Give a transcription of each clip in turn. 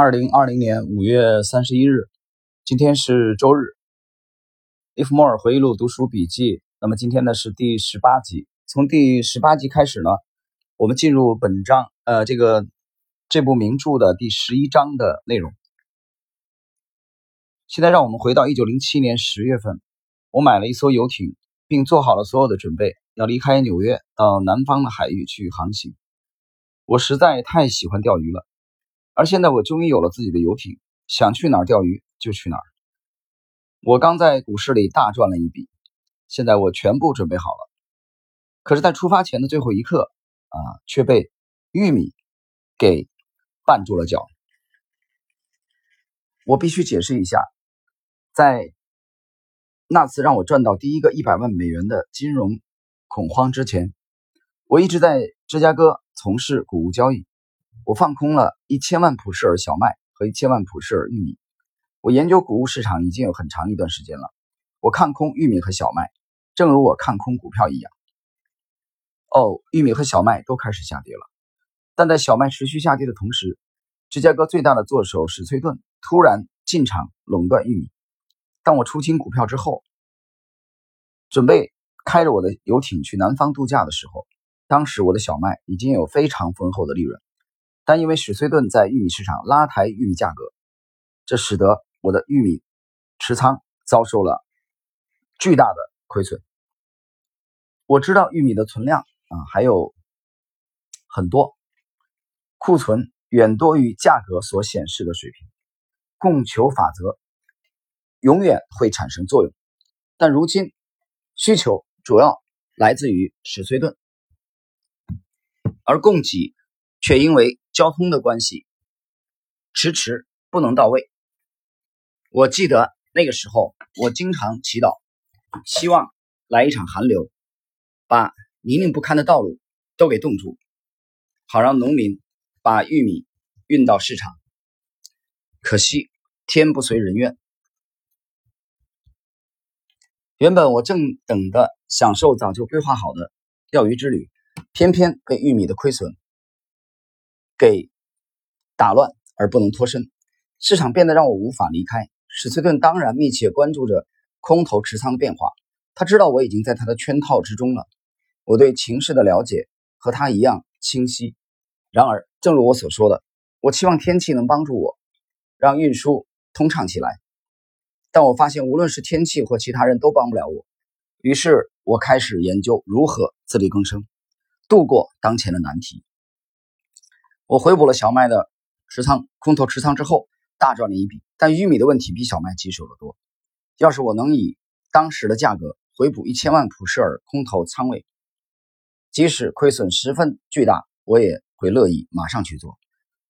二零二零年五月三十一日，今天是周日。利弗莫尔回忆录读书笔记。那么今天呢是第十八集。从第十八集开始呢，我们进入本章，呃，这个这部名著的第十一章的内容。现在让我们回到一九零七年十月份，我买了一艘游艇，并做好了所有的准备，要离开纽约到南方的海域去航行。我实在太喜欢钓鱼了。而现在我终于有了自己的游艇，想去哪儿钓鱼就去哪儿。我刚在股市里大赚了一笔，现在我全部准备好了。可是，在出发前的最后一刻，啊，却被玉米给绊住了脚。我必须解释一下，在那次让我赚到第一个一百万美元的金融恐慌之前，我一直在芝加哥从事谷物交易。我放空了一千万普氏尔小麦和一千万普氏尔玉米。我研究谷物市场已经有很长一段时间了。我看空玉米和小麦，正如我看空股票一样。哦，玉米和小麦都开始下跌了。但在小麦持续下跌的同时，芝加哥最大的做手史崔顿突然进场垄断玉米。当我出清股票之后，准备开着我的游艇去南方度假的时候，当时我的小麦已经有非常丰厚的利润。但因为史崔顿在玉米市场拉抬玉米价格，这使得我的玉米持仓遭受了巨大的亏损。我知道玉米的存量啊还有很多，库存远多于价格所显示的水平，供求法则永远会产生作用。但如今需求主要来自于史崔顿，而供给却因为交通的关系，迟迟不能到位。我记得那个时候，我经常祈祷，希望来一场寒流，把泥泞不堪的道路都给冻住，好让农民把玉米运到市场。可惜天不随人愿，原本我正等着享受早就规划好的钓鱼之旅，偏偏被玉米的亏损。给打乱而不能脱身，市场变得让我无法离开。史崔顿当然密切关注着空头持仓的变化，他知道我已经在他的圈套之中了。我对情势的了解和他一样清晰。然而，正如我所说的，我期望天气能帮助我，让运输通畅起来。但我发现，无论是天气或其他人都帮不了我。于是我开始研究如何自力更生，度过当前的难题。我回补了小麦的持仓，空头持仓之后大赚了一笔。但玉米的问题比小麦棘手得多。要是我能以当时的价格回补一千万普氏尔空头仓位，即使亏损十分巨大，我也会乐意马上去做。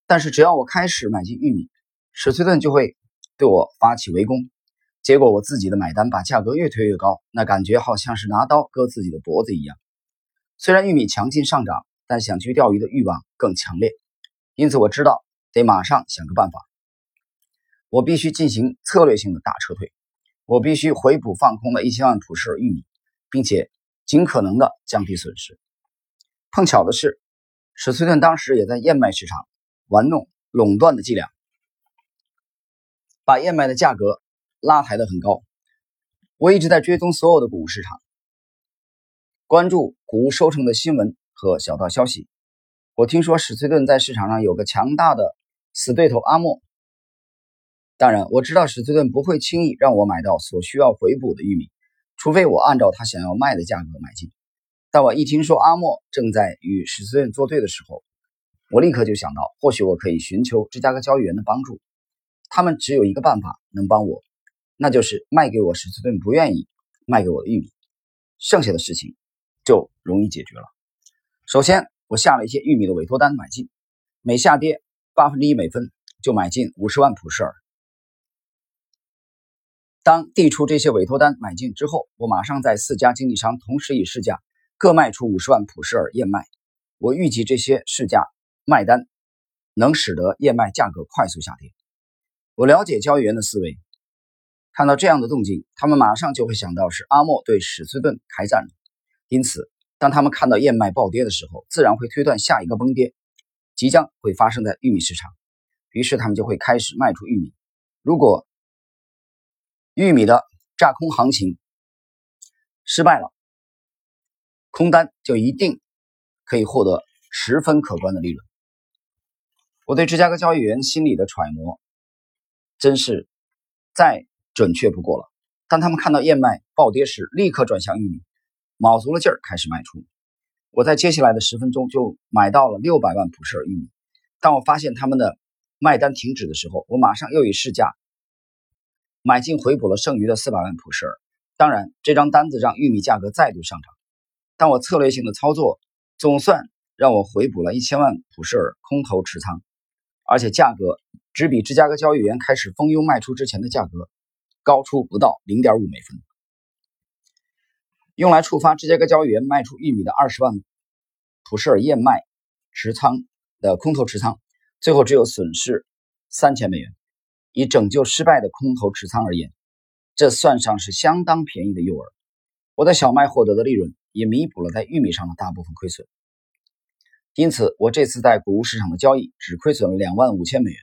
但是只要我开始买进玉米，史崔顿就会对我发起围攻。结果我自己的买单把价格越推越高，那感觉好像是拿刀割自己的脖子一样。虽然玉米强劲上涨，但想去钓鱼的欲望更强烈。因此我知道得马上想个办法，我必须进行策略性的大撤退，我必须回补放空的一千万普氏玉米，并且尽可能的降低损失。碰巧的是，史崔顿当时也在燕麦市场玩弄垄断的伎俩，把燕麦的价格拉抬得很高。我一直在追踪所有的谷物市场，关注谷物收成的新闻和小道消息。我听说史崔顿在市场上有个强大的死对头阿莫。当然，我知道史崔顿不会轻易让我买到所需要回补的玉米，除非我按照他想要卖的价格买进。但我一听说阿莫正在与史崔顿作对的时候，我立刻就想到，或许我可以寻求芝加哥交易员的帮助。他们只有一个办法能帮我，那就是卖给我史崔顿不愿意卖给我的玉米，剩下的事情就容易解决了。首先。我下了一些玉米的委托单买进，每下跌八分之一美分就买进五十万普氏尔。当递出这些委托单买进之后，我马上在四家经纪商同时以市价各卖出五十万普氏尔燕麦。我预计这些市价卖单能使得燕麦价格快速下跌。我了解交易员的思维，看到这样的动静，他们马上就会想到是阿莫对史崔顿开战了，因此。当他们看到燕麦暴跌的时候，自然会推断下一个崩跌即将会发生在玉米市场。于是他们就会开始卖出玉米。如果玉米的炸空行情失败了，空单就一定可以获得十分可观的利润。我对芝加哥交易员心理的揣摩，真是再准确不过了。当他们看到燕麦暴跌时，立刻转向玉米，卯足了劲儿开始卖出。我在接下来的十分钟就买到了六百万普舍尔玉米。当我发现他们的卖单停止的时候，我马上又以市价买进回补了剩余的四百万普舍尔。当然，这张单子让玉米价格再度上涨。但我策略性的操作总算让我回补了一千万普舍尔空头持仓，而且价格只比芝加哥交易员开始蜂拥卖出之前的价格高出不到零点五美分。用来触发芝加哥交易员卖出玉米的二十万普舍尔燕麦持仓的空头持仓，最后只有损失三千美元。以拯救失败的空头持仓而言。这算上是相当便宜的诱饵，我在小麦获得的利润也弥补了在玉米上的大部分亏损，因此我这次在谷物市场的交易只亏损了两万五千美元。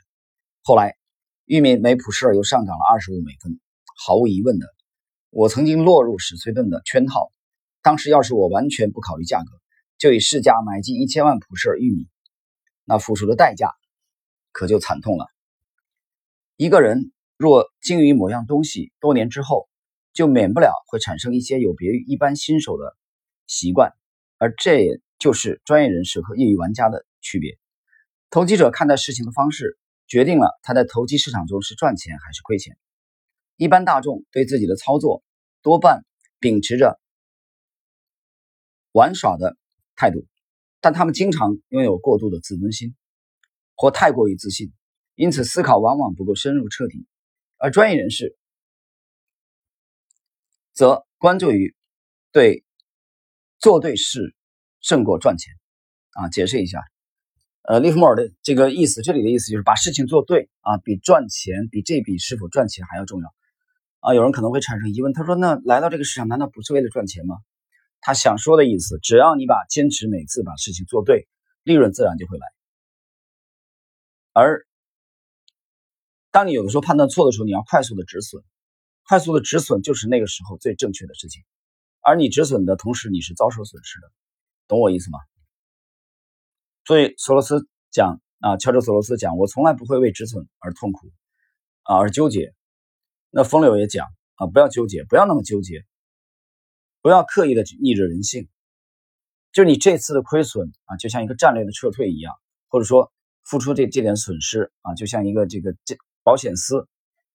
后来，玉米每普舍尔又上涨了二十五美分。毫无疑问的，我曾经落入史崔顿的圈套。当时要是我完全不考虑价格，就以市价买进一千万普舍尔玉米，那付出的代价可就惨痛了。一个人。若精于某样东西，多年之后就免不了会产生一些有别于一般新手的习惯，而这也就是专业人士和业余玩家的区别。投机者看待事情的方式，决定了他在投机市场中是赚钱还是亏钱。一般大众对自己的操作多半秉持着玩耍的态度，但他们经常拥有过度的自尊心，或太过于自信，因此思考往往不够深入彻底。而专业人士则关注于对做对事胜过赚钱啊。解释一下，呃，利弗莫尔的这个意思，这里的意思就是把事情做对啊，比赚钱，比这笔是否赚钱还要重要啊。有人可能会产生疑问，他说：“那来到这个市场难道不是为了赚钱吗？”他想说的意思，只要你把坚持每次把事情做对，利润自然就会来，而。当你有的时候判断错的时候，你要快速的止损，快速的止损就是那个时候最正确的事情。而你止损的同时，你是遭受损失的，懂我意思吗？所以索罗斯讲啊，乔治索罗斯讲，我从来不会为止损而痛苦啊，而纠结。那风流也讲啊，不要纠结，不要那么纠结，不要刻意的逆着人性。就你这次的亏损啊，就像一个战略的撤退一样，或者说付出这这点损失啊，就像一个这个这。保险丝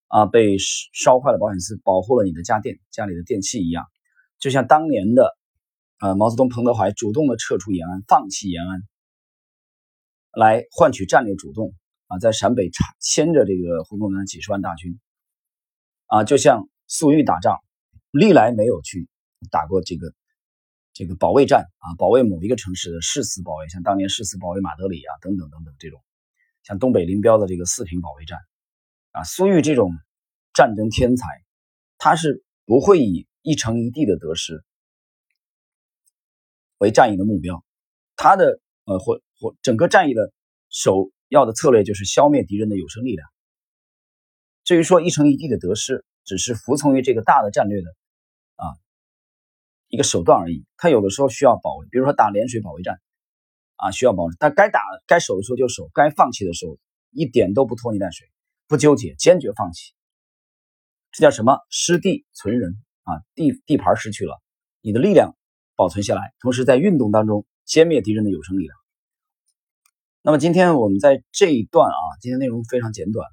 啊，被烧坏了，保险丝保护了你的家电、家里的电器一样，就像当年的呃毛泽东、彭德怀主动的撤出延安，放弃延安，来换取战略主动啊，在陕北牵着这个胡宗南几十万大军啊，就像粟裕打仗，历来没有去打过这个这个保卫战啊，保卫某一个城市的誓死保卫，像当年誓死保卫马德里啊，等等等等这种，像东北林彪的这个四平保卫战。啊，苏玉这种战争天才，他是不会以一城一地的得失为战役的目标，他的呃或或整个战役的首要的策略就是消灭敌人的有生力量。至于说一城一地的得失，只是服从于这个大的战略的啊一个手段而已。他有的时候需要保卫，比如说打涟水保卫战啊，需要保卫，但该打该守的时候就守，该放弃的时候一点都不拖泥带水。不纠结，坚决放弃，这叫什么？失地存人啊！地地盘失去了，你的力量保存下来，同时在运动当中歼灭敌人的有生力量。那么今天我们在这一段啊，今天内容非常简短。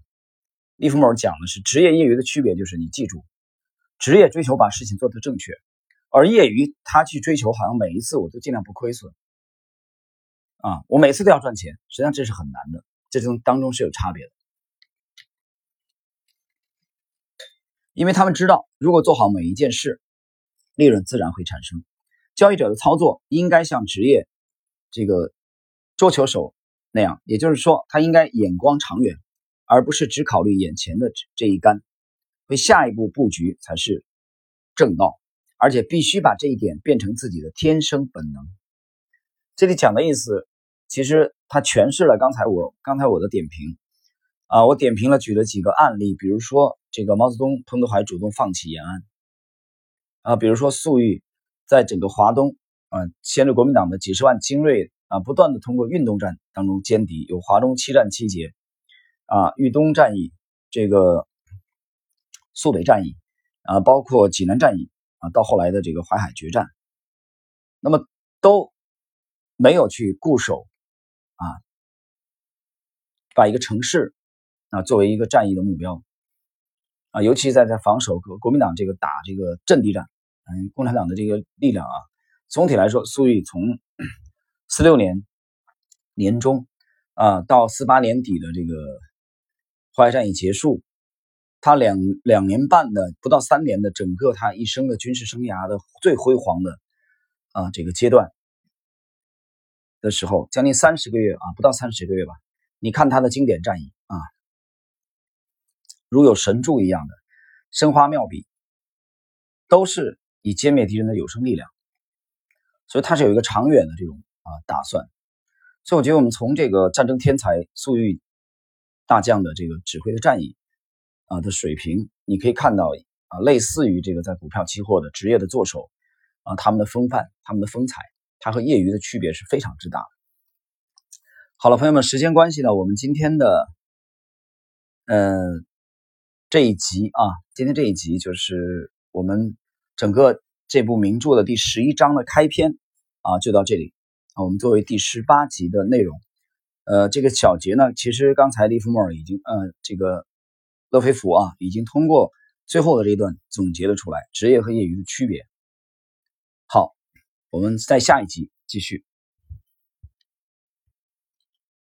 利弗莫尔讲的是职业业余的区别，就是你记住，职业追求把事情做得正确，而业余他去追求，好像每一次我都尽量不亏损啊，我每次都要赚钱，实际上这是很难的，这中当中是有差别的。因为他们知道，如果做好每一件事，利润自然会产生。交易者的操作应该像职业这个桌球手那样，也就是说，他应该眼光长远，而不是只考虑眼前的这一杆，为下一步布局才是正道。而且必须把这一点变成自己的天生本能。这里讲的意思，其实他诠释了刚才我刚才我的点评，啊，我点评了举了几个案例，比如说这个毛泽东、彭德怀主动放弃延安，啊，比如说粟裕在整个华东啊，牵着国民党的几十万精锐啊，不断的通过运动战当中歼敌，有华中七战七捷，啊，豫东战役，这个苏北战役，啊，包括济南战役，啊，到后来的这个淮海决战，那么都没有去固守，啊，把一个城市。啊，作为一个战役的目标，啊，尤其在在防守国国民党这个打这个阵地战，嗯，共产党的这个力量啊，总体来说，粟裕从四六年年中啊到四八年底的这个淮海战役结束，他两两年半的不到三年的整个他一生的军事生涯的最辉煌的啊这个阶段的时候，将近三十个月啊，不到三十个月吧，你看他的经典战役啊。如有神助一样的生花妙笔，都是以歼灭敌人的有生力量，所以他是有一个长远的这种啊打算。所以我觉得我们从这个战争天才粟裕大将的这个指挥的战役啊的水平，你可以看到啊，类似于这个在股票期货的职业的做手啊，他们的风范、他们的风采，他和业余的区别是非常之大。好了，朋友们，时间关系呢，我们今天的嗯。这一集啊，今天这一集就是我们整个这部名著的第十一章的开篇啊，就到这里啊。我们作为第十八集的内容，呃，这个小结呢，其实刚才利弗莫尔已经呃，这个勒菲弗啊，已经通过最后的这一段总结了出来，职业和业余的区别。好，我们在下一集继续。